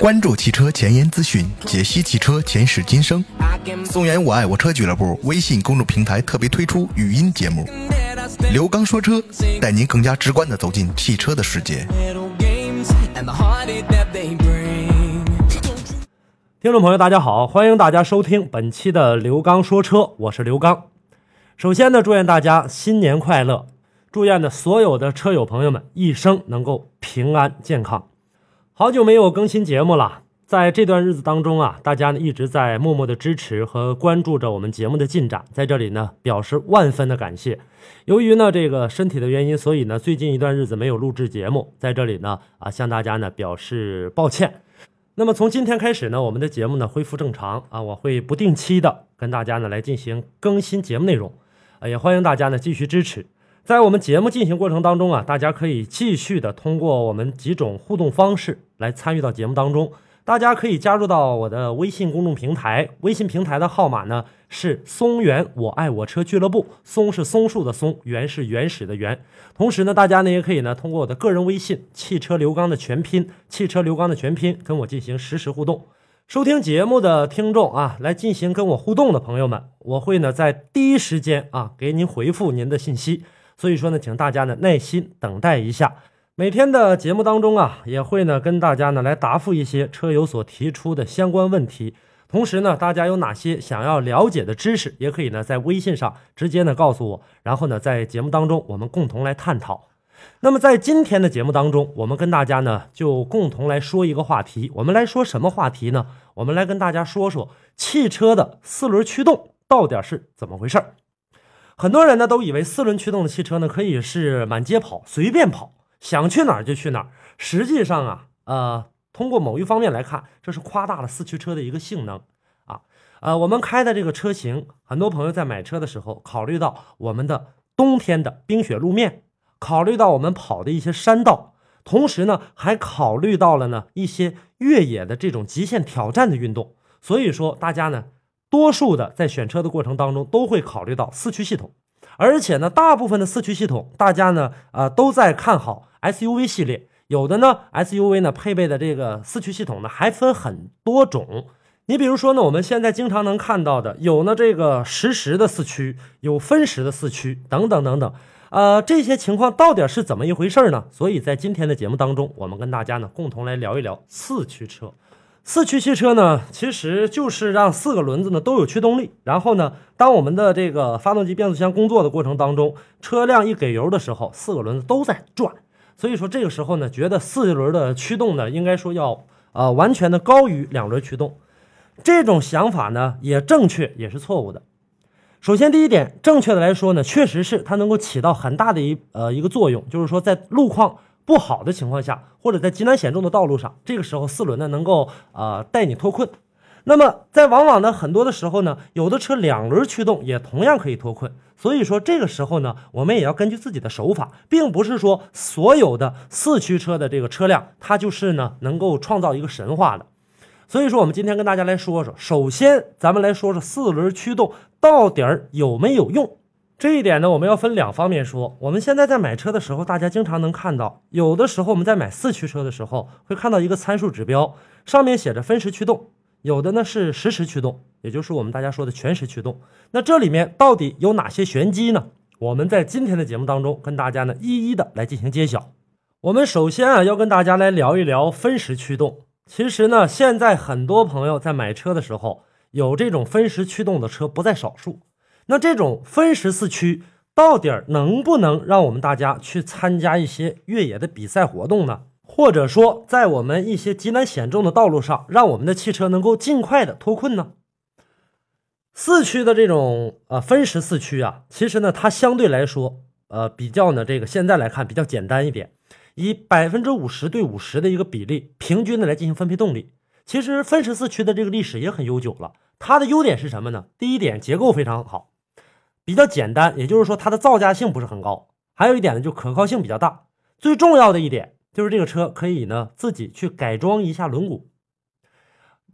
关注汽车前沿资讯，解析汽车前世今生。松原我爱我车俱乐部微信公众平台特别推出语音节目《刘刚说车》，带您更加直观的走进汽车的世界。听众朋友，大家好，欢迎大家收听本期的刘刚说车，我是刘刚。首先呢，祝愿大家新年快乐，祝愿呢所有的车友朋友们一生能够平安健康。好久没有更新节目了，在这段日子当中啊，大家呢一直在默默的支持和关注着我们节目的进展，在这里呢表示万分的感谢。由于呢这个身体的原因，所以呢最近一段日子没有录制节目，在这里呢啊向大家呢表示抱歉。那么从今天开始呢，我们的节目呢恢复正常啊，我会不定期的跟大家呢来进行更新节目内容。啊也欢迎大家呢继续支持，在我们节目进行过程当中啊，大家可以继续的通过我们几种互动方式来参与到节目当中。大家可以加入到我的微信公众平台，微信平台的号码呢是松原我爱我车俱乐部，松是松树的松，原是原始的原。同时呢，大家呢也可以呢通过我的个人微信汽车刘刚的全拼，汽车刘刚的全拼跟我进行实时互动。收听节目的听众啊，来进行跟我互动的朋友们，我会呢在第一时间啊给您回复您的信息。所以说呢，请大家呢耐心等待一下。每天的节目当中啊，也会呢跟大家呢来答复一些车友所提出的相关问题。同时呢，大家有哪些想要了解的知识，也可以呢在微信上直接呢告诉我，然后呢在节目当中我们共同来探讨。那么在今天的节目当中，我们跟大家呢就共同来说一个话题。我们来说什么话题呢？我们来跟大家说说汽车的四轮驱动到底是怎么回事儿。很多人呢都以为四轮驱动的汽车呢可以是满街跑、随便跑，想去哪儿就去哪儿。实际上啊，呃，通过某一方面来看，这是夸大了四驱车的一个性能啊。呃，我们开的这个车型，很多朋友在买车的时候考虑到我们的冬天的冰雪路面。考虑到我们跑的一些山道，同时呢，还考虑到了呢一些越野的这种极限挑战的运动，所以说大家呢，多数的在选车的过程当中都会考虑到四驱系统，而且呢，大部分的四驱系统，大家呢，啊，都在看好 SUV 系列，有的呢，SUV 呢配备的这个四驱系统呢还分很多种，你比如说呢，我们现在经常能看到的，有呢这个实时的四驱，有分时的四驱，等等等等。呃，这些情况到底是怎么一回事呢？所以在今天的节目当中，我们跟大家呢共同来聊一聊四驱车。四驱汽车呢，其实就是让四个轮子呢都有驱动力，然后呢，当我们的这个发动机、变速箱工作的过程当中，车辆一给油的时候，四个轮子都在转。所以说这个时候呢，觉得四轮的驱动呢，应该说要呃完全的高于两轮驱动。这种想法呢，也正确，也是错误的。首先，第一点，正确的来说呢，确实是它能够起到很大的一呃一个作用，就是说在路况不好的情况下，或者在极难险重的道路上，这个时候四轮呢能够呃带你脱困。那么在往往呢很多的时候呢，有的车两轮驱动也同样可以脱困。所以说这个时候呢，我们也要根据自己的手法，并不是说所有的四驱车的这个车辆它就是呢能够创造一个神话的。所以说，我们今天跟大家来说说，首先咱们来说说四轮驱动到底儿有没有用。这一点呢，我们要分两方面说。我们现在在买车的时候，大家经常能看到，有的时候我们在买四驱车的时候，会看到一个参数指标，上面写着分时驱动，有的呢是实时驱动，也就是我们大家说的全时驱动。那这里面到底有哪些玄机呢？我们在今天的节目当中跟大家呢一一的来进行揭晓。我们首先啊要跟大家来聊一聊分时驱动。其实呢，现在很多朋友在买车的时候，有这种分时驱动的车不在少数。那这种分时四驱到底能不能让我们大家去参加一些越野的比赛活动呢？或者说，在我们一些极难险重的道路上，让我们的汽车能够尽快的脱困呢？四驱的这种呃分时四驱啊，其实呢，它相对来说呃比较呢这个现在来看比较简单一点。以百分之五十对五十的一个比例，平均的来进行分配动力。其实分时四驱的这个历史也很悠久了。它的优点是什么呢？第一点，结构非常好，比较简单，也就是说它的造价性不是很高。还有一点呢，就可靠性比较大。最重要的一点就是这个车可以呢自己去改装一下轮毂。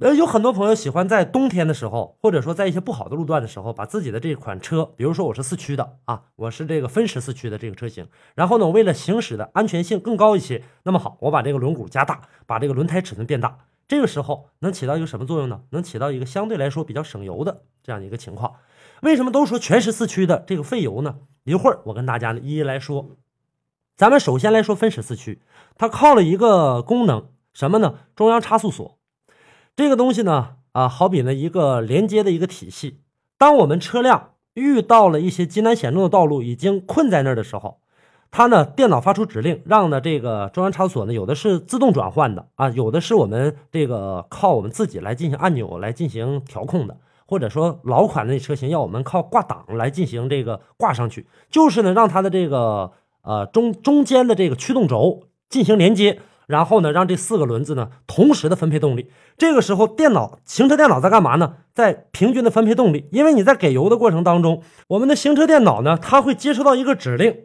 呃，有很多朋友喜欢在冬天的时候，或者说在一些不好的路段的时候，把自己的这款车，比如说我是四驱的啊，我是这个分时四驱的这个车型，然后呢，为了行驶的安全性更高一些，那么好，我把这个轮毂加大，把这个轮胎尺寸变大，这个时候能起到一个什么作用呢？能起到一个相对来说比较省油的这样的一个情况。为什么都说全时四驱的这个费油呢？一会儿我跟大家呢一一来说。咱们首先来说分时四驱，它靠了一个功能，什么呢？中央差速锁。这个东西呢，啊，好比呢一个连接的一个体系。当我们车辆遇到了一些极难险中的道路，已经困在那儿的时候，它呢电脑发出指令，让呢这个中央差速锁呢有的是自动转换的啊，有的是我们这个靠我们自己来进行按钮来进行调控的，或者说老款的车型要我们靠挂档来进行这个挂上去，就是呢让它的这个呃中中间的这个驱动轴进行连接。然后呢，让这四个轮子呢同时的分配动力。这个时候，电脑行车电脑在干嘛呢？在平均的分配动力。因为你在给油的过程当中，我们的行车电脑呢，它会接收到一个指令，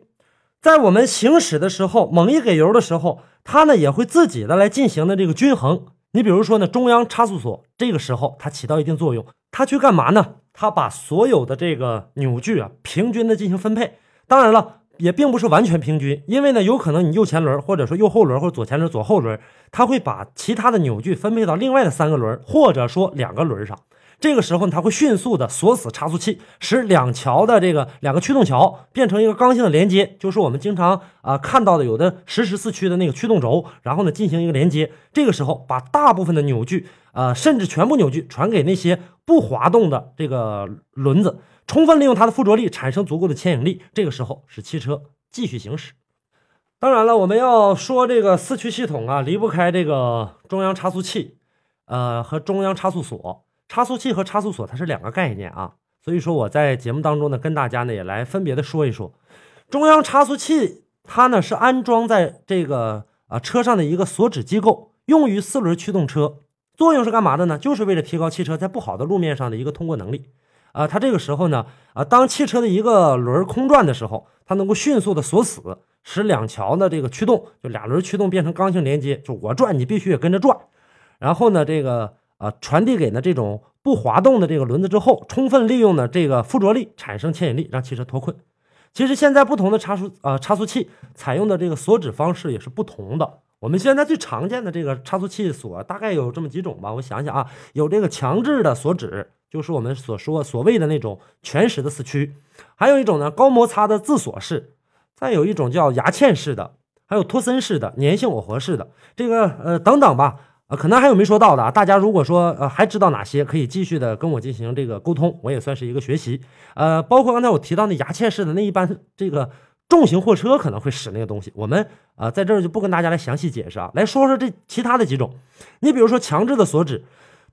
在我们行驶的时候，猛一给油的时候，它呢也会自己的来进行的这个均衡。你比如说呢，中央差速锁这个时候它起到一定作用，它去干嘛呢？它把所有的这个扭矩啊平均的进行分配。当然了。也并不是完全平均，因为呢，有可能你右前轮或者说右后轮或者左前轮左后轮，它会把其他的扭矩分配到另外的三个轮或者说两个轮上。这个时候，它会迅速的锁死差速器，使两桥的这个两个驱动桥变成一个刚性的连接，就是我们经常啊看到的有的实时四驱的那个驱动轴，然后呢进行一个连接。这个时候，把大部分的扭矩，呃，甚至全部扭矩传给那些不滑动的这个轮子。充分利用它的附着力，产生足够的牵引力，这个时候使汽车继续行驶。当然了，我们要说这个四驱系统啊，离不开这个中央差速器，呃，和中央差速锁。差速器和差速锁它是两个概念啊，所以说我在节目当中呢，跟大家呢也来分别的说一说。中央差速器它呢是安装在这个啊车上的一个锁止机构，用于四轮驱动车，作用是干嘛的呢？就是为了提高汽车在不好的路面上的一个通过能力。啊，它这个时候呢，啊，当汽车的一个轮空转的时候，它能够迅速的锁死，使两桥的这个驱动，就俩轮驱动变成刚性连接，就我转，你必须也跟着转。然后呢，这个啊，传递给呢这种不滑动的这个轮子之后，充分利用呢这个附着力产生牵引力，让汽车脱困。其实现在不同的差速啊差速器采用的这个锁止方式也是不同的。我们现在最常见的这个差速器锁大概有这么几种吧，我想想啊，有这个强制的锁止。就是我们所说所谓的那种全时的四驱，还有一种呢高摩擦的自锁式，再有一种叫牙嵌式的，还有托森式的、粘性耦合式的，这个呃等等吧，呃可能还有没说到的啊。大家如果说呃还知道哪些，可以继续的跟我进行这个沟通，我也算是一个学习。呃，包括刚才我提到那牙嵌式的，那一般这个重型货车可能会使那个东西，我们啊在这儿就不跟大家来详细解释啊，来说说这其他的几种。你比如说强制的锁止，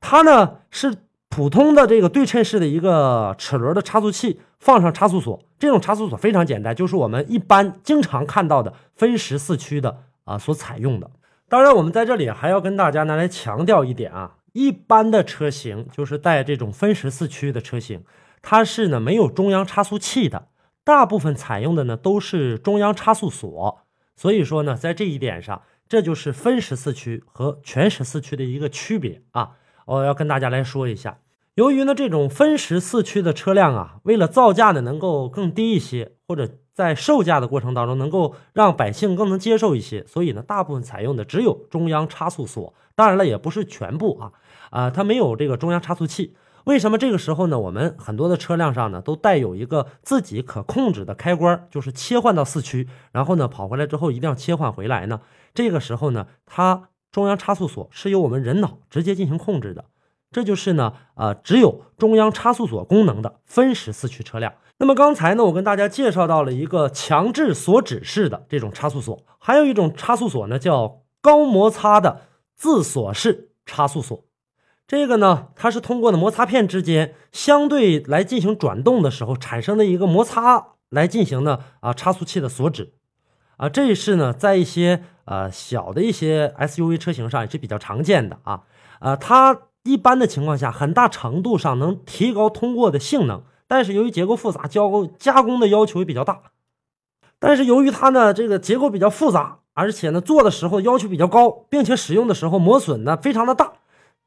它呢是。普通的这个对称式的一个齿轮的差速器放上差速锁，这种差速锁非常简单，就是我们一般经常看到的分时四驱的啊所采用的。当然，我们在这里还要跟大家呢来强调一点啊，一般的车型就是带这种分时四驱的车型，它是呢没有中央差速器的，大部分采用的呢都是中央差速锁。所以说呢，在这一点上，这就是分时四驱和全时四驱的一个区别啊。我要跟大家来说一下，由于呢这种分时四驱的车辆啊，为了造价呢能够更低一些，或者在售价的过程当中能够让百姓更能接受一些，所以呢大部分采用的只有中央差速锁。当然了，也不是全部啊，啊它没有这个中央差速器。为什么这个时候呢？我们很多的车辆上呢都带有一个自己可控制的开关，就是切换到四驱，然后呢跑回来之后一定要切换回来呢。这个时候呢它。中央差速锁是由我们人脑直接进行控制的，这就是呢，呃，只有中央差速锁功能的分时四驱车辆。那么刚才呢，我跟大家介绍到了一个强制锁止式的这种差速锁，还有一种差速锁呢，叫高摩擦的自锁式差速锁。这个呢，它是通过呢摩擦片之间相对来进行转动的时候产生的一个摩擦来进行呢啊差速器的锁止。啊，这是呢，在一些呃小的一些 SUV 车型上也是比较常见的啊。呃，它一般的情况下，很大程度上能提高通过的性能，但是由于结构复杂，加工加工的要求也比较大。但是由于它呢这个结构比较复杂，而且呢做的时候要求比较高，并且使用的时候磨损呢非常的大，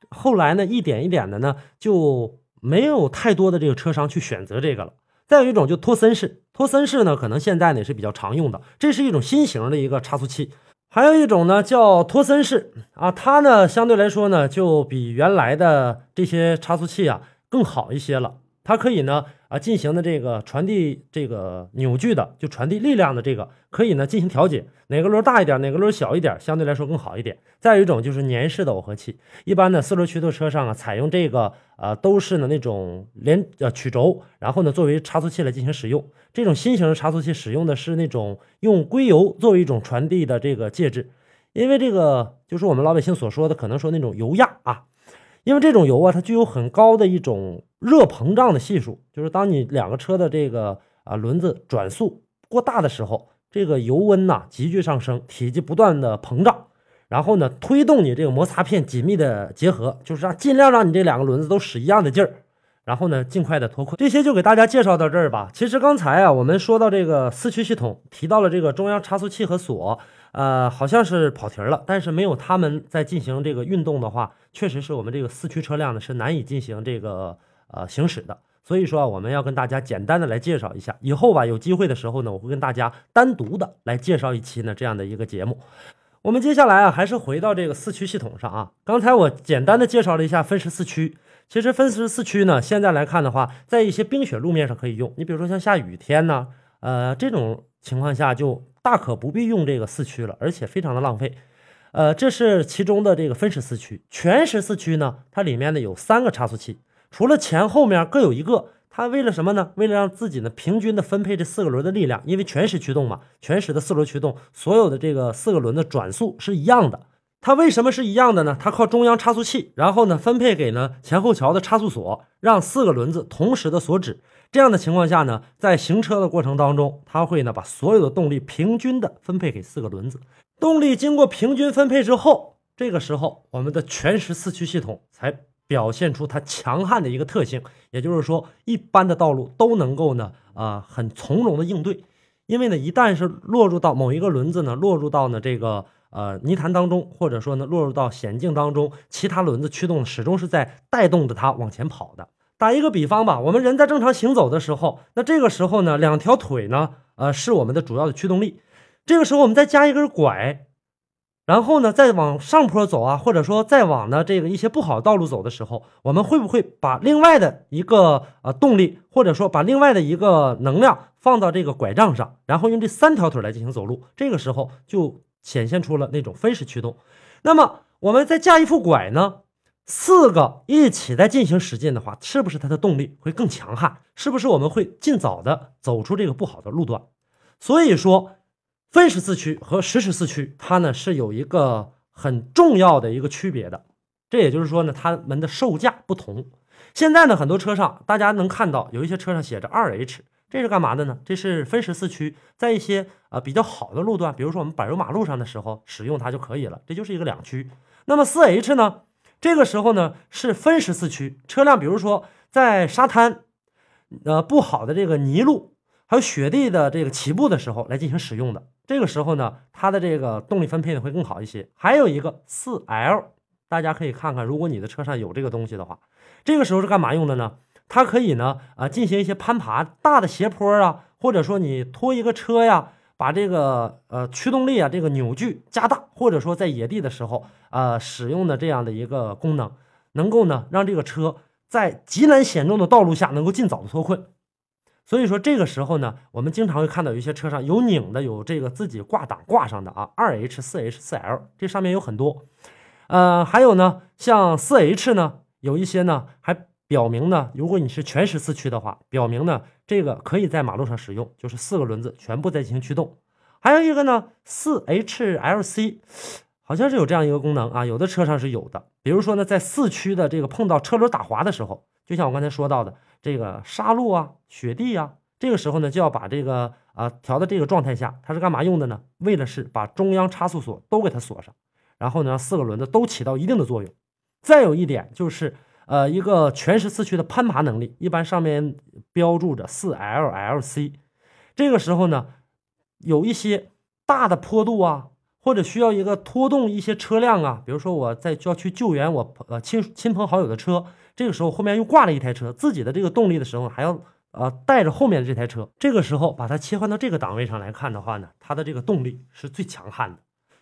后来呢，一点一点的呢，就没有太多的这个车商去选择这个了。再有一种就托森式，托森式呢，可能现在呢也是比较常用的，这是一种新型的一个差速器。还有一种呢叫托森式啊，它呢相对来说呢就比原来的这些差速器啊更好一些了。它可以呢啊进行的这个传递这个扭矩的，就传递力量的这个，可以呢进行调节，哪个轮大一点，哪个轮小一点，相对来说更好一点。再有一种就是粘式的耦合器，一般的四轮驱动车上啊采用这个呃都是呢那种连呃曲轴，然后呢作为差速器来进行使用。这种新型的差速器使用的是那种用硅油作为一种传递的这个介质，因为这个就是我们老百姓所说的可能说那种油压啊。因为这种油啊，它具有很高的一种热膨胀的系数，就是当你两个车的这个啊轮子转速过大的时候，这个油温呐急剧上升，体积不断的膨胀，然后呢推动你这个摩擦片紧密的结合，就是让尽量让你这两个轮子都使一样的劲儿，然后呢尽快的脱困。这些就给大家介绍到这儿吧。其实刚才啊我们说到这个四驱系统，提到了这个中央差速器和锁。呃，好像是跑题了，但是没有他们在进行这个运动的话，确实是我们这个四驱车辆呢是难以进行这个呃行驶的。所以说啊，我们要跟大家简单的来介绍一下，以后吧有机会的时候呢，我会跟大家单独的来介绍一期呢这样的一个节目。我们接下来啊，还是回到这个四驱系统上啊。刚才我简单的介绍了一下分时四驱，其实分时四驱呢，现在来看的话，在一些冰雪路面上可以用。你比如说像下雨天呢，呃这种情况下就。大可不必用这个四驱了，而且非常的浪费。呃，这是其中的这个分时四驱。全时四驱呢，它里面呢有三个差速器，除了前后面各有一个。它为了什么呢？为了让自己呢平均的分配这四个轮的力量，因为全时驱动嘛，全时的四轮驱动，所有的这个四个轮的转速是一样的。它为什么是一样的呢？它靠中央差速器，然后呢分配给呢前后桥的差速锁，让四个轮子同时的锁止。这样的情况下呢，在行车的过程当中，它会呢把所有的动力平均的分配给四个轮子。动力经过平均分配之后，这个时候我们的全时四驱系统才表现出它强悍的一个特性。也就是说，一般的道路都能够呢啊很从容的应对。因为呢，一旦是落入到某一个轮子呢落入到呢这个呃泥潭当中，或者说呢落入到险境当中，其他轮子驱动始终是在带动着它往前跑的。打一个比方吧，我们人在正常行走的时候，那这个时候呢，两条腿呢，呃，是我们的主要的驱动力。这个时候我们再加一根拐，然后呢，再往上坡走啊，或者说再往呢这个一些不好道路走的时候，我们会不会把另外的一个呃动力，或者说把另外的一个能量放到这个拐杖上，然后用这三条腿来进行走路？这个时候就显现出了那种分时驱动。那么我们再加一副拐呢？四个一起在进行实践的话，是不是它的动力会更强悍？是不是我们会尽早的走出这个不好的路段？所以说，分时四驱和实时四驱，它呢是有一个很重要的一个区别的。这也就是说呢，它们的售价不同。现在呢，很多车上大家能看到有一些车上写着二 H，这是干嘛的呢？这是分时四驱，在一些啊比较好的路段，比如说我们柏油马路上的时候使用它就可以了。这就是一个两驱。那么四 H 呢？这个时候呢是分时四驱车辆，比如说在沙滩，呃不好的这个泥路，还有雪地的这个起步的时候来进行使用的。这个时候呢，它的这个动力分配呢会更好一些。还有一个四 L，大家可以看看，如果你的车上有这个东西的话，这个时候是干嘛用的呢？它可以呢啊进行一些攀爬大的斜坡啊，或者说你拖一个车呀。把这个呃驱动力啊，这个扭矩加大，或者说在野地的时候啊使用的这样的一个功能，能够呢让这个车在极难险重的道路下能够尽早的脱困。所以说这个时候呢，我们经常会看到有一些车上有拧的，有这个自己挂档挂上的啊，二 H、四 H、四 L，这上面有很多。呃，还有呢，像四 H 呢，有一些呢还。表明呢，如果你是全时四驱的话，表明呢这个可以在马路上使用，就是四个轮子全部在进行驱动。还有一个呢，四 HLC 好像是有这样一个功能啊，有的车上是有的。比如说呢，在四驱的这个碰到车轮打滑的时候，就像我刚才说到的这个沙路啊、雪地啊，这个时候呢就要把这个啊调到这个状态下，它是干嘛用的呢？为了是把中央差速锁都给它锁上，然后呢四个轮子都起到一定的作用。再有一点就是。呃，一个全时四驱的攀爬能力，一般上面标注着四 LLC。这个时候呢，有一些大的坡度啊，或者需要一个拖动一些车辆啊，比如说我在就要去救援我呃亲亲朋好友的车，这个时候后面又挂了一台车，自己的这个动力的时候还要呃带着后面的这台车，这个时候把它切换到这个档位上来看的话呢，它的这个动力是最强悍的。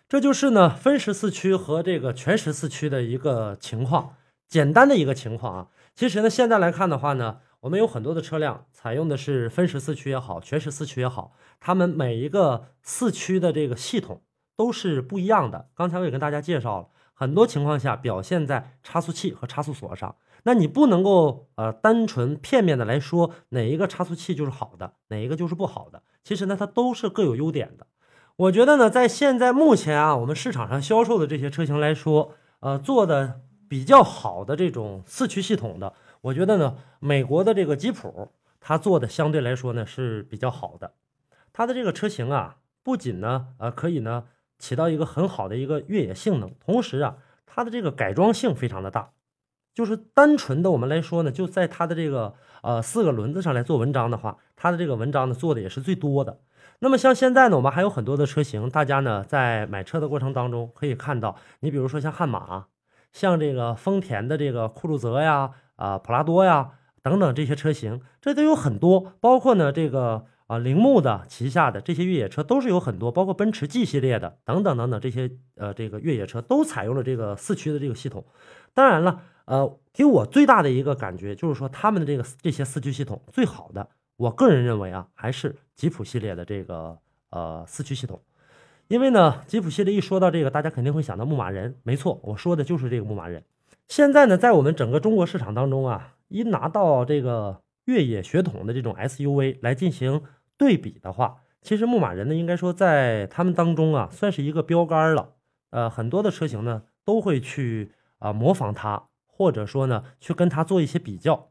这就是呢分时四驱和这个全时四驱的一个情况，简单的一个情况啊。其实呢现在来看的话呢，我们有很多的车辆采用的是分时四驱也好，全时四驱也好，它们每一个四驱的这个系统。都是不一样的。刚才我也跟大家介绍了，很多情况下表现在差速器和差速锁上。那你不能够呃单纯片面的来说哪一个差速器就是好的，哪一个就是不好的。其实呢，它都是各有优点的。我觉得呢，在现在目前啊，我们市场上销售的这些车型来说，呃，做的比较好的这种四驱系统的，我觉得呢，美国的这个吉普，它做的相对来说呢是比较好的。它的这个车型啊，不仅呢，呃，可以呢。起到一个很好的一个越野性能，同时啊，它的这个改装性非常的大。就是单纯的我们来说呢，就在它的这个呃四个轮子上来做文章的话，它的这个文章呢做的也是最多的。那么像现在呢，我们还有很多的车型，大家呢在买车的过程当中可以看到，你比如说像悍马，像这个丰田的这个酷路泽呀，啊普拉多呀等等这些车型，这都有很多，包括呢这个。啊，铃木的旗下的这些越野车都是有很多，包括奔驰 G 系列的等等等等这些呃这个越野车都采用了这个四驱的这个系统。当然了，呃，给我最大的一个感觉就是说，他们的这个这些四驱系统最好的，我个人认为啊，还是吉普系列的这个呃四驱系统。因为呢，吉普系列一说到这个，大家肯定会想到牧马人，没错，我说的就是这个牧马人。现在呢，在我们整个中国市场当中啊，一拿到这个。越野血统的这种 SUV 来进行对比的话，其实牧马人呢，应该说在他们当中啊，算是一个标杆了。呃，很多的车型呢都会去啊模仿它，或者说呢去跟它做一些比较。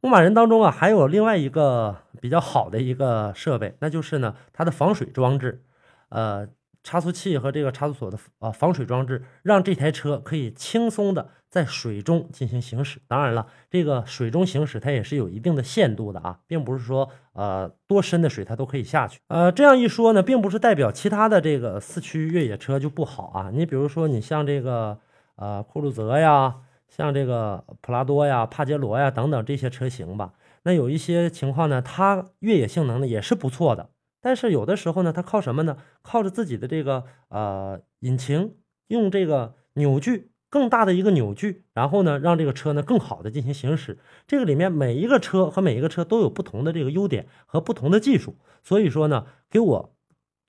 牧马人当中啊，还有另外一个比较好的一个设备，那就是呢它的防水装置，呃。差速器和这个差速锁的啊防水装置，让这台车可以轻松的在水中进行行驶。当然了，这个水中行驶它也是有一定的限度的啊，并不是说呃多深的水它都可以下去。呃，这样一说呢，并不是代表其他的这个四驱越野车就不好啊。你比如说，你像这个呃酷路泽呀，像这个普拉多呀、帕杰罗呀等等这些车型吧，那有一些情况呢，它越野性能呢也是不错的。但是有的时候呢，它靠什么呢？靠着自己的这个呃引擎，用这个扭矩更大的一个扭矩，然后呢，让这个车呢更好的进行行驶。这个里面每一个车和每一个车都有不同的这个优点和不同的技术。所以说呢，给我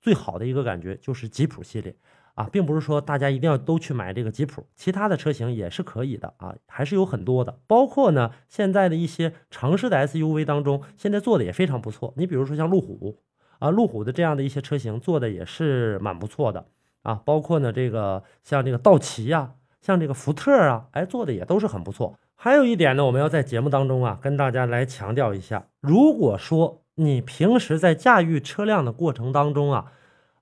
最好的一个感觉就是吉普系列啊，并不是说大家一定要都去买这个吉普，其他的车型也是可以的啊，还是有很多的。包括呢，现在的一些城市的 SUV 当中，现在做的也非常不错。你比如说像路虎。啊，路虎的这样的一些车型做的也是蛮不错的啊，包括呢这个像这个道奇呀，像这个福特啊，哎做的也都是很不错。还有一点呢，我们要在节目当中啊跟大家来强调一下，如果说你平时在驾驭车辆的过程当中啊，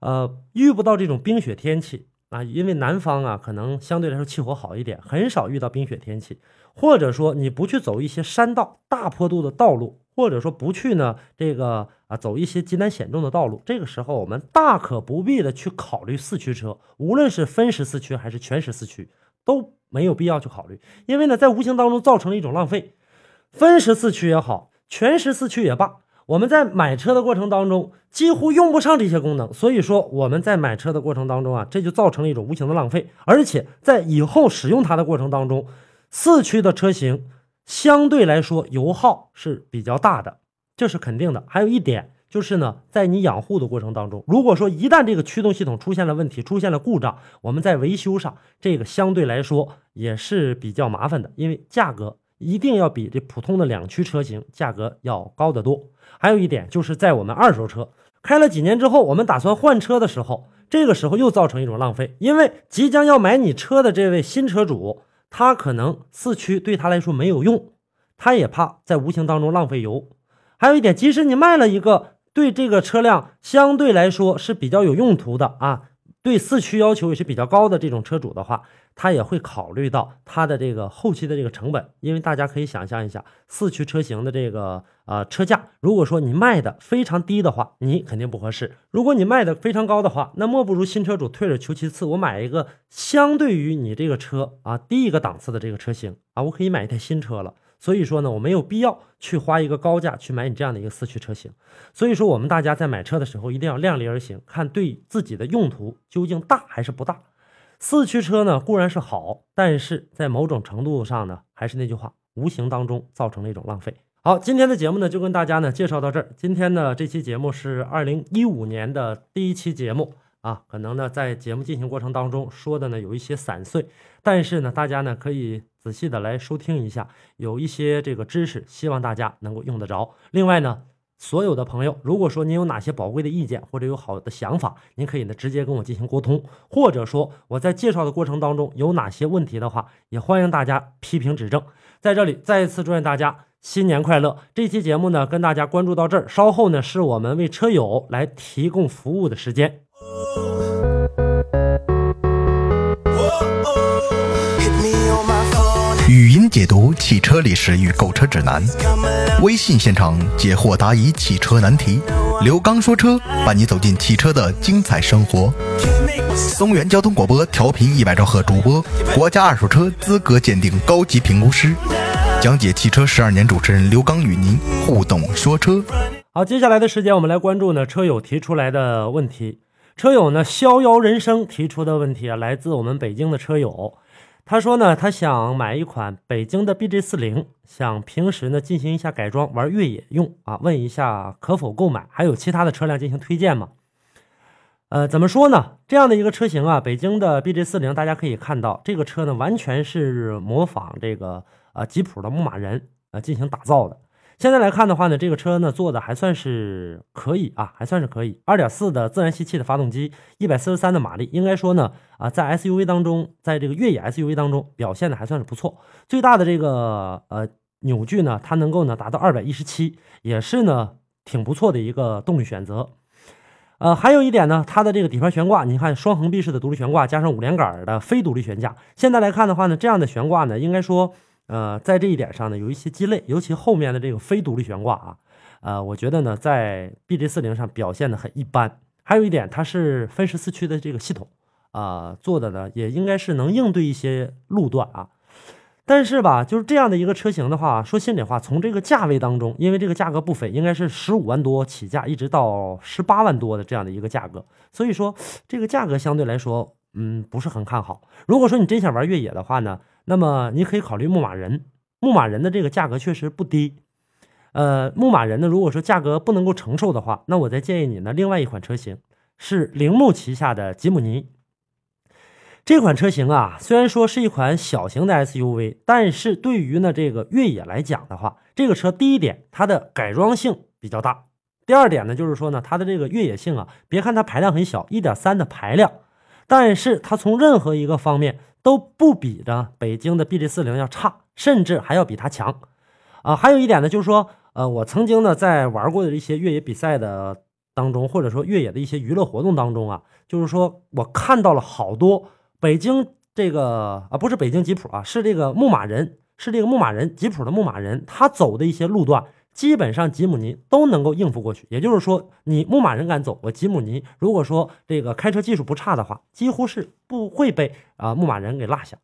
呃遇不到这种冰雪天气啊，因为南方啊可能相对来说气候好一点，很少遇到冰雪天气，或者说你不去走一些山道、大坡度的道路。或者说不去呢，这个啊走一些极难险重的道路，这个时候我们大可不必的去考虑四驱车，无论是分时四驱还是全时四驱都没有必要去考虑，因为呢在无形当中造成了一种浪费。分时四驱也好，全时四驱也罢，我们在买车的过程当中几乎用不上这些功能，所以说我们在买车的过程当中啊，这就造成了一种无形的浪费，而且在以后使用它的过程当中，四驱的车型。相对来说，油耗是比较大的，这是肯定的。还有一点就是呢，在你养护的过程当中，如果说一旦这个驱动系统出现了问题、出现了故障，我们在维修上这个相对来说也是比较麻烦的，因为价格一定要比这普通的两驱车型价格要高得多。还有一点就是在我们二手车开了几年之后，我们打算换车的时候，这个时候又造成一种浪费，因为即将要买你车的这位新车主。他可能四驱对他来说没有用，他也怕在无形当中浪费油。还有一点，即使你卖了一个对这个车辆相对来说是比较有用途的啊，对四驱要求也是比较高的这种车主的话，他也会考虑到他的这个后期的这个成本，因为大家可以想象一下，四驱车型的这个呃车价，如果说你卖的非常低的话，你肯定不合适；如果你卖的非常高的话，那莫不如新车主退而求其次，我买一个相对于你这个车啊低一个档次的这个车型啊，我可以买一台新车了。所以说呢，我没有必要去花一个高价去买你这样的一个四驱车型。所以说，我们大家在买车的时候一定要量力而行，看对自己的用途究竟大还是不大。四驱车呢固然是好，但是在某种程度上呢，还是那句话，无形当中造成了一种浪费。好，今天的节目呢就跟大家呢介绍到这儿。今天呢这期节目是二零一五年的第一期节目。啊，可能呢，在节目进行过程当中说的呢有一些散碎，但是呢，大家呢可以仔细的来收听一下，有一些这个知识，希望大家能够用得着。另外呢，所有的朋友，如果说您有哪些宝贵的意见或者有好的想法，您可以呢直接跟我进行沟通，或者说我在介绍的过程当中有哪些问题的话，也欢迎大家批评指正。在这里再一次祝愿大家新年快乐！这期节目呢跟大家关注到这儿，稍后呢是我们为车友来提供服务的时间。语音解读汽车历史与购车指南，微信现场解惑答疑汽车难题。刘刚说车，伴你走进汽车的精彩生活。松原交通广播调频一百兆赫主播，国家二手车资格鉴定高级评估师，讲解汽车十二年主持人刘刚与您互动说车。好，接下来的时间我们来关注呢车友提出来的问题。车友呢，逍遥人生提出的问题啊，来自我们北京的车友。他说呢，他想买一款北京的 BJ 四零，想平时呢进行一下改装，玩越野用啊。问一下可否购买？还有其他的车辆进行推荐吗？呃，怎么说呢？这样的一个车型啊，北京的 BJ 四零，大家可以看到，这个车呢完全是模仿这个呃吉普的牧马人啊进行打造的。现在来看的话呢，这个车呢做的还算是可以啊，还算是可以。二点四的自然吸气的发动机，一百四十三的马力，应该说呢啊，在 SUV 当中，在这个越野 SUV 当中表现的还算是不错。最大的这个呃扭矩呢，它能够呢达到二百一十七，也是呢挺不错的一个动力选择。呃，还有一点呢，它的这个底盘悬挂，你看双横臂式的独立悬挂，加上五连杆的非独立悬架。现在来看的话呢，这样的悬挂呢，应该说。呃，在这一点上呢，有一些鸡肋，尤其后面的这个非独立悬挂啊，呃，我觉得呢，在 BJ40 上表现的很一般。还有一点，它是分时四驱的这个系统啊，做的呢也应该是能应对一些路段啊。但是吧，就是这样的一个车型的话，说心里话，从这个价位当中，因为这个价格不菲，应该是十五万多起价，一直到十八万多的这样的一个价格，所以说这个价格相对来说，嗯，不是很看好。如果说你真想玩越野的话呢？那么你可以考虑牧马人，牧马人的这个价格确实不低。呃，牧马人呢，如果说价格不能够承受的话，那我再建议你呢，另外一款车型是铃木旗下的吉姆尼。这款车型啊，虽然说是一款小型的 SUV，但是对于呢这个越野来讲的话，这个车第一点它的改装性比较大，第二点呢就是说呢它的这个越野性啊，别看它排量很小，一点三的排量，但是它从任何一个方面。都不比的北京的 BJ 四零要差，甚至还要比它强，啊，还有一点呢，就是说，呃，我曾经呢在玩过的一些越野比赛的当中，或者说越野的一些娱乐活动当中啊，就是说我看到了好多北京这个啊，不是北京吉普啊，是这个牧马人，是这个牧马人吉普的牧马人，他走的一些路段。基本上吉姆尼都能够应付过去，也就是说，你牧马人敢走，我吉姆尼如果说这个开车技术不差的话，几乎是不会被啊牧马人给落下。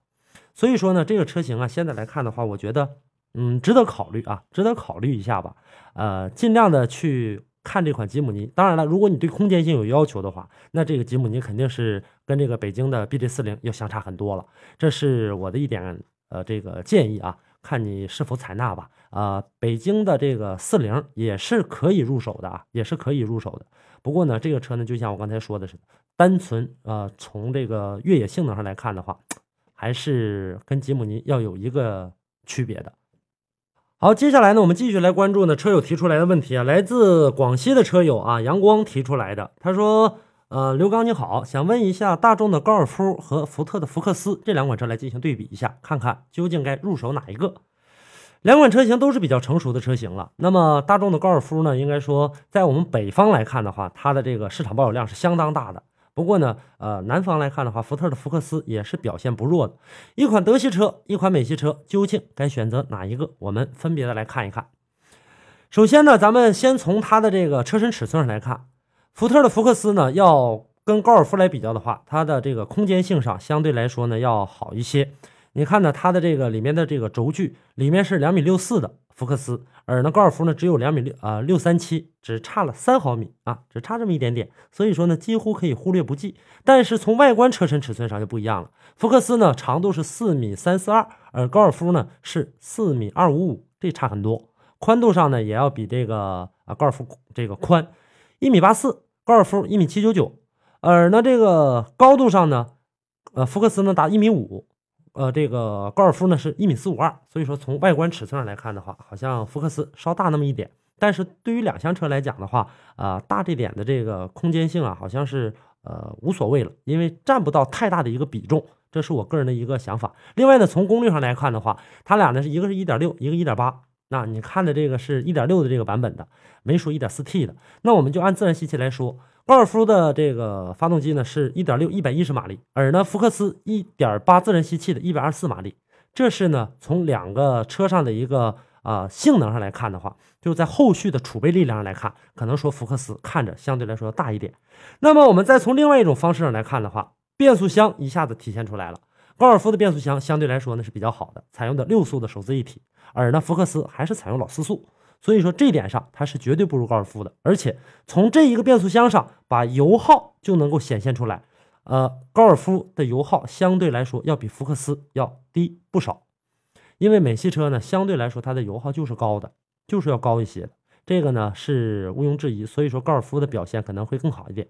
所以说呢，这个车型啊，现在来看的话，我觉得嗯值得考虑啊，值得考虑一下吧。呃，尽量的去看这款吉姆尼。当然了，如果你对空间性有要求的话，那这个吉姆尼肯定是跟这个北京的 BJ 四零要相差很多了。这是我的一点呃这个建议啊。看你是否采纳吧。啊，北京的这个四零也是可以入手的啊，也是可以入手的。不过呢，这个车呢，就像我刚才说的似的，单纯啊，从这个越野性能上来看的话，还是跟吉姆尼要有一个区别的。好，接下来呢，我们继续来关注呢车友提出来的问题啊，来自广西的车友啊，阳光提出来的，他说。呃，刘刚你好，想问一下，大众的高尔夫和福特的福克斯这两款车来进行对比一下，看看究竟该入手哪一个？两款车型都是比较成熟的车型了。那么大众的高尔夫呢，应该说在我们北方来看的话，它的这个市场保有量是相当大的。不过呢，呃，南方来看的话，福特的福克斯也是表现不弱的。一款德系车，一款美系车，究竟该选择哪一个？我们分别的来看一看。首先呢，咱们先从它的这个车身尺寸上来看，福特的福克斯呢，要跟高尔夫来比较的话，它的这个空间性上相对来说呢要好一些。你看呢，它的这个里面的这个轴距里面是两米六四的福克斯，而呢高尔夫呢只有两米六啊六三七，只差了三毫米啊，只差这么一点点，所以说呢几乎可以忽略不计。但是从外观车身尺寸上就不一样了，福克斯呢长度是四米三四二，而高尔夫呢是四米二五五，这差很多。宽度上呢，也要比这个啊高尔夫这个宽，一米八四，高尔夫一米七九九，而呢这个高度上呢，呃福克斯呢达一米五，呃这个高尔夫呢是一米四五二，所以说从外观尺寸上来看的话，好像福克斯稍大那么一点，但是对于两厢车来讲的话，啊大这点的这个空间性啊，好像是呃无所谓了，因为占不到太大的一个比重，这是我个人的一个想法。另外呢，从功率上来看的话，它俩呢是一个是一点六，一个一点八。那你看的这个是一点六的这个版本的，没说一点四 T 的。那我们就按自然吸气来说，高尔夫的这个发动机呢是一点六一百一十马力，而呢福克斯一点八自然吸气的一百二十四马力。这是呢从两个车上的一个啊性能上来看的话，就在后续的储备力量上来看，可能说福克斯看着相对来说要大一点。那么我们再从另外一种方式上来看的话，变速箱一下子体现出来了。高尔夫的变速箱相对来说呢是比较好的，采用的六速的手自一体，而呢福克斯还是采用老四速，所以说这一点上它是绝对不如高尔夫的。而且从这一个变速箱上，把油耗就能够显现出来。呃，高尔夫的油耗相对来说要比福克斯要低不少，因为美系车呢相对来说它的油耗就是高的，就是要高一些的，这个呢是毋庸置疑。所以说高尔夫的表现可能会更好一点。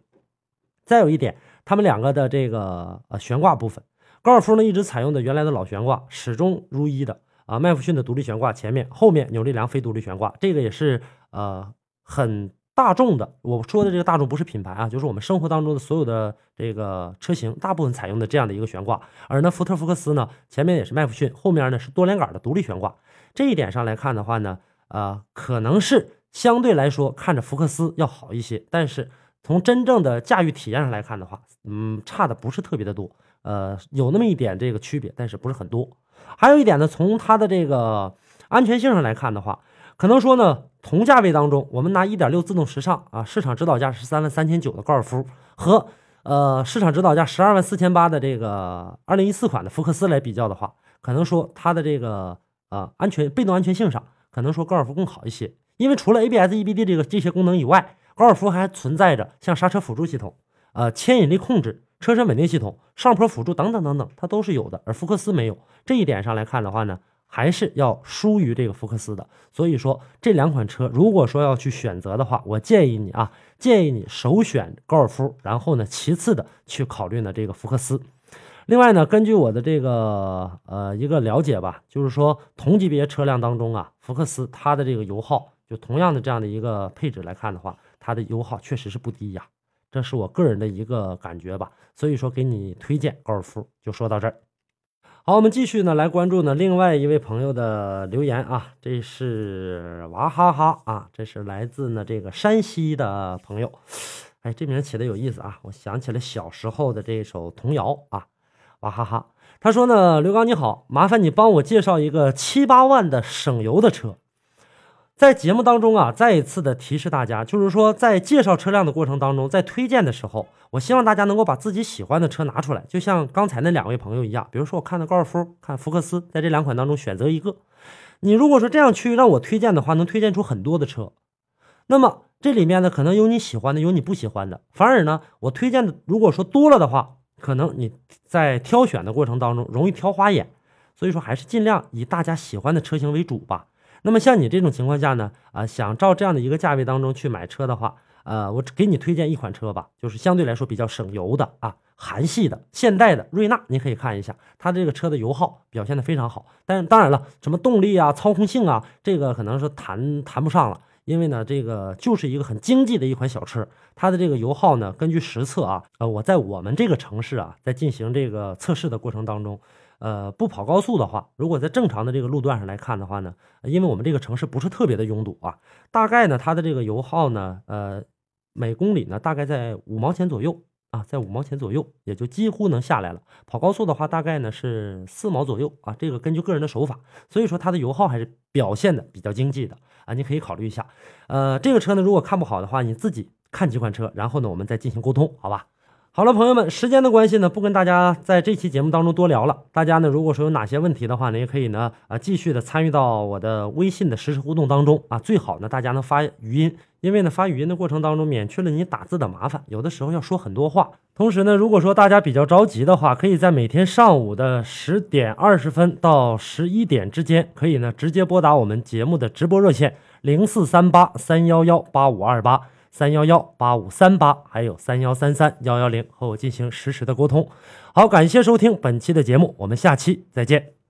再有一点，他们两个的这个呃悬挂部分。高尔夫呢一直采用的原来的老悬挂，始终如一的啊。麦弗逊的独立悬挂前面，后面扭力梁非独立悬挂，这个也是呃很大众的。我说的这个大众不是品牌啊，就是我们生活当中的所有的这个车型，大部分采用的这样的一个悬挂。而呢福特福克斯呢前面也是麦弗逊，后面呢是多连杆的独立悬挂。这一点上来看的话呢，呃可能是相对来说看着福克斯要好一些，但是从真正的驾驭体验上来看的话，嗯差的不是特别的多。呃，有那么一点这个区别，但是不是很多。还有一点呢，从它的这个安全性上来看的话，可能说呢，同价位当中，我们拿1.6自动时尚啊，市场指导价十三万三千九的高尔夫和呃市场指导价十二万四千八的这个2014款的福克斯来比较的话，可能说它的这个呃安全被动安全性上，可能说高尔夫更好一些。因为除了 ABS、EBD 这个这些功能以外，高尔夫还存在着像刹车辅助系统、呃牵引力控制。车身稳定系统、上坡辅助等等等等，它都是有的，而福克斯没有。这一点上来看的话呢，还是要输于这个福克斯的。所以说，这两款车如果说要去选择的话，我建议你啊，建议你首选高尔夫，然后呢，其次的去考虑呢这个福克斯。另外呢，根据我的这个呃一个了解吧，就是说同级别车辆当中啊，福克斯它的这个油耗，就同样的这样的一个配置来看的话，它的油耗确实是不低呀。这是我个人的一个感觉吧，所以说给你推荐高尔夫，就说到这儿。好，我们继续呢来关注呢另外一位朋友的留言啊，这是娃哈哈啊，这是来自呢这个山西的朋友，哎，这名起的有意思啊，我想起了小时候的这首童谣啊，娃哈哈，他说呢，刘刚你好，麻烦你帮我介绍一个七八万的省油的车。在节目当中啊，再一次的提示大家，就是说在介绍车辆的过程当中，在推荐的时候，我希望大家能够把自己喜欢的车拿出来，就像刚才那两位朋友一样。比如说，我看的高尔夫，看福克斯，在这两款当中选择一个。你如果说这样去让我推荐的话，能推荐出很多的车。那么这里面呢，可能有你喜欢的，有你不喜欢的。反而呢，我推荐的如果说多了的话，可能你在挑选的过程当中容易挑花眼。所以说，还是尽量以大家喜欢的车型为主吧。那么像你这种情况下呢，啊，想照这样的一个价位当中去买车的话，呃，我给你推荐一款车吧，就是相对来说比较省油的啊，韩系的现代的瑞纳，你可以看一下，它这个车的油耗表现的非常好。但是当然了，什么动力啊、操控性啊，这个可能是谈谈不上了，因为呢，这个就是一个很经济的一款小车，它的这个油耗呢，根据实测啊，呃，我在我们这个城市啊，在进行这个测试的过程当中。呃，不跑高速的话，如果在正常的这个路段上来看的话呢，因为我们这个城市不是特别的拥堵啊，大概呢它的这个油耗呢，呃，每公里呢大概在五毛钱左右啊，在五毛钱左右，也就几乎能下来了。跑高速的话，大概呢是四毛左右啊，这个根据个人的手法，所以说它的油耗还是表现的比较经济的啊，你可以考虑一下。呃，这个车呢，如果看不好的话，你自己看几款车，然后呢，我们再进行沟通，好吧？好了，朋友们，时间的关系呢，不跟大家在这期节目当中多聊了。大家呢，如果说有哪些问题的话呢，也可以呢，啊，继续的参与到我的微信的实时互动当中啊。最好呢，大家能发语音，因为呢，发语音的过程当中免去了你打字的麻烦。有的时候要说很多话。同时呢，如果说大家比较着急的话，可以在每天上午的十点二十分到十一点之间，可以呢直接拨打我们节目的直播热线零四三八三幺幺八五二八。三幺幺八五三八，还有三幺三三幺幺零，和我进行实时的沟通。好，感谢收听本期的节目，我们下期再见。